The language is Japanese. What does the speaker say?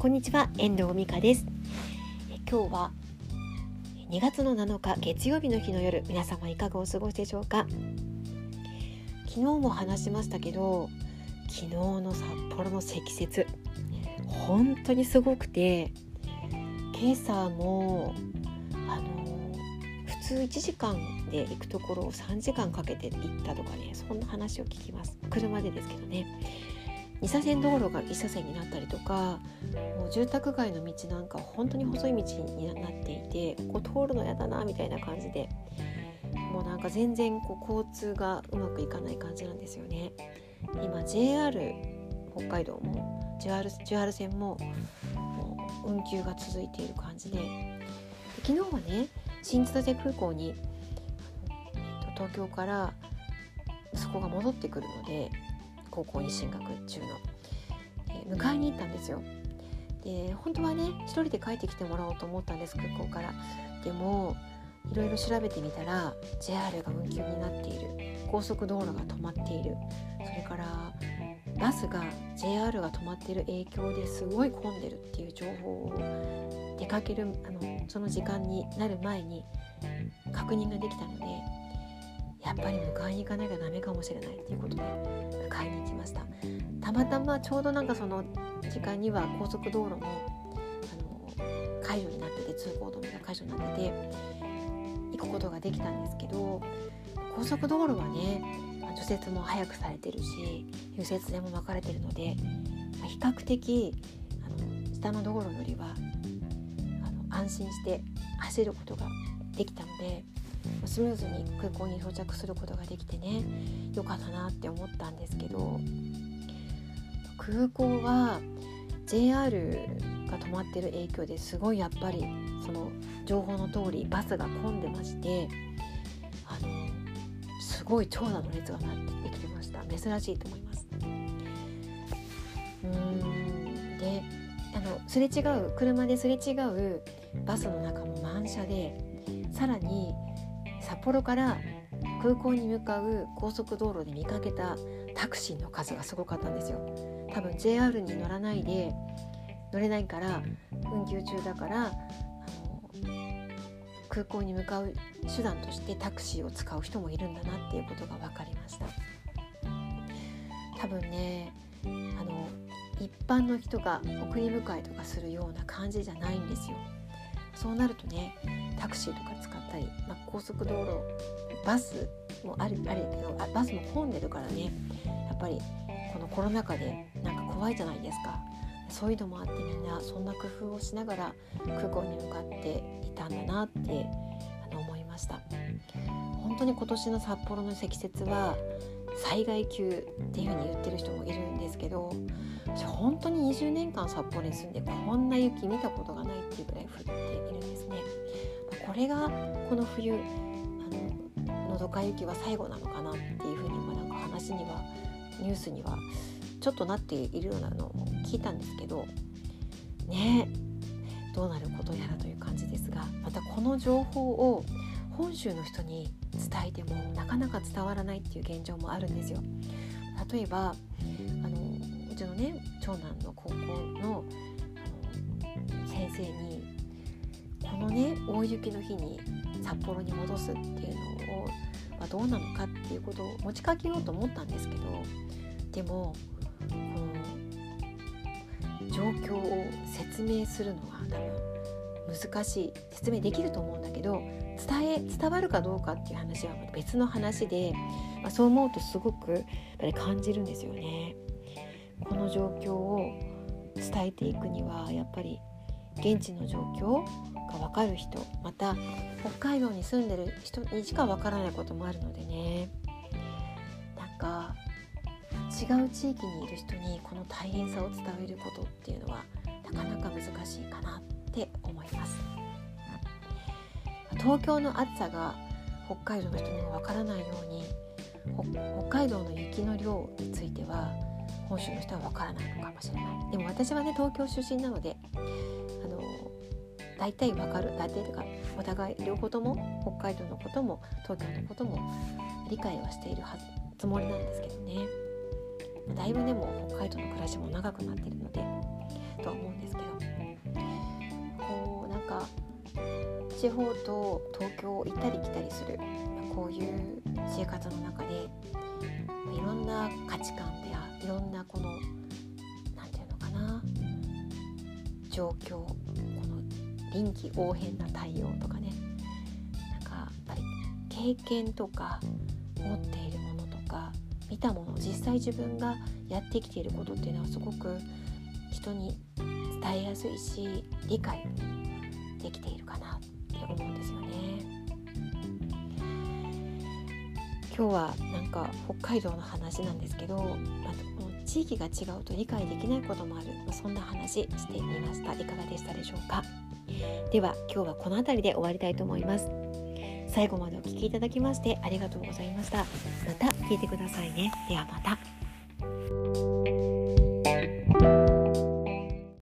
こんにちは遠藤美香です。今日は2月の7日月曜日の日の夜皆様いかがお過ごしでしょうか？昨日も話しましたけど昨日の札幌の積雪本当にすごくて今朝もあの普通1時間で行くところを3時間かけて行ったとかねそんな話を聞きます。車でですけどね。2車線道路が1車線になったりとかもう住宅街の道なんか本当に細い道になっていてここ通るの嫌だなみたいな感じでもうなんか全然こう交通がうまくいかない感じなんですよね。今 JR 北海道も JR, JR 線ももう運休が続いている感じで昨日はね新千歳空港に東京からそこが戻ってくるので高校に進学中の、えー、迎えに行ったんですよ。で本当はね一人で帰ってきてもらおうと思ったんです空港から。でもいろいろ調べてみたら JR が運休になっている高速道路が止まっているそれからバスが JR が止まっている影響ですごい混んでるっていう情報を出かけるあのその時間になる前に確認ができたのでやっぱり迎えに行かなきゃダメかもしれないっていうことで迎えに行きました。たまたまちょうどなんかその時間には高速道路もあの解除になってて通行止めが解除になってて行くことができたんですけど高速道路はね除雪も早くされてるし右折でも分かれてるので、ま、比較的あの下の道路よりはあの安心して走ることができたのでスムーズに空港に到着することができてね良かったなって思ったんですけど空港は JR が止まってる影響ですごいやっぱりその情報の通りバスが混んでましてあのすごい長蛇の列がなってできてました珍しいと思います。うんであのすれ違う車ですれ違うバスの中も満車でさらに札幌から空港に向かう高速道路で見かけたタクシーの数がすごかったんですよ。多分 JR に乗らないで乗れないから運休中だからあの空港に向かう手段としてタクシーを使う人もいるんだなっていうことが分かりました。多分ねあの一般の人が送り迎えとかするような感じじゃないんですよそうなるとねタクシーとか使ったり、まあ、高速道路バスもあるあるけどあバスも混んでるからねやっぱりこのコロナ禍でなんか怖いじゃないですか。そういうのもあってみんなそんな工夫をしながら空港に向かっていたんだなってあの思いました。本当に今年の札幌の積雪は災害級っていう風に言ってる人もいるんですけど私本当に20年間札幌に住んでこんな雪見たことがないっていうぐらい降っているんですね。これがこの冬あののどか雪は最後なのかなっていうふうにまなんか話にはニュースにはちょっとなっているようなのを聞いたんですけどねどうなることやらという感じですがまたこの情報を本州の人に伝えてもなかなか伝わらないっていう現状もあるんですよ。例えばあのうちのね長男の高校のの先生にこのね大雪の日に札幌に戻すっていうのを、まあ、どうなのかっていうことを持ちかけようと思ったんですけどでもこの状況を説明するのは多分難しい説明できると思うんだけど伝え伝わるかどうかっていう話は別の話で、まあ、そう思うとすごくやっぱり感じるんですよね。この状況を伝えていくにはやっぱり現地の状況が分かる人また北海道に住んでる人にしか分からないこともあるのでねなんか違う地域にいる人にこの大変さを伝えることっていうのはなかなか難しいかなって思います東京の暑さが北海道の人にもわからないように北海道の雪の量については本州の人はわからないのかもしれない。でも私はね東京出身なのであの大体わかる。大体というかお互い両方とも北海道のことも東京のことも理解はしているはずつもりなんですけどね。だいぶでも北海道の暮らしも長くなってるのでとは思うんですけど。地方と東京を行ったり来たりするこういう生活の中でいろんな価値観やいろんなこの何て言うのかな状況この臨機応変な対応とかねなんかやっぱり経験とか持っているものとか見たもの実際自分がやってきていることっていうのはすごく人に伝えやすいし理解できているかな。って思うんですよね。今日はなんか北海道の話なんですけど、まあ、地域が違うと理解できないこともある、まあ、そんな話してみました。いかがでしたでしょうか？では今日はこの辺りで終わりたいと思います。最後までお聴きいただきましてありがとうございました。また聞いてくださいね。ではまた。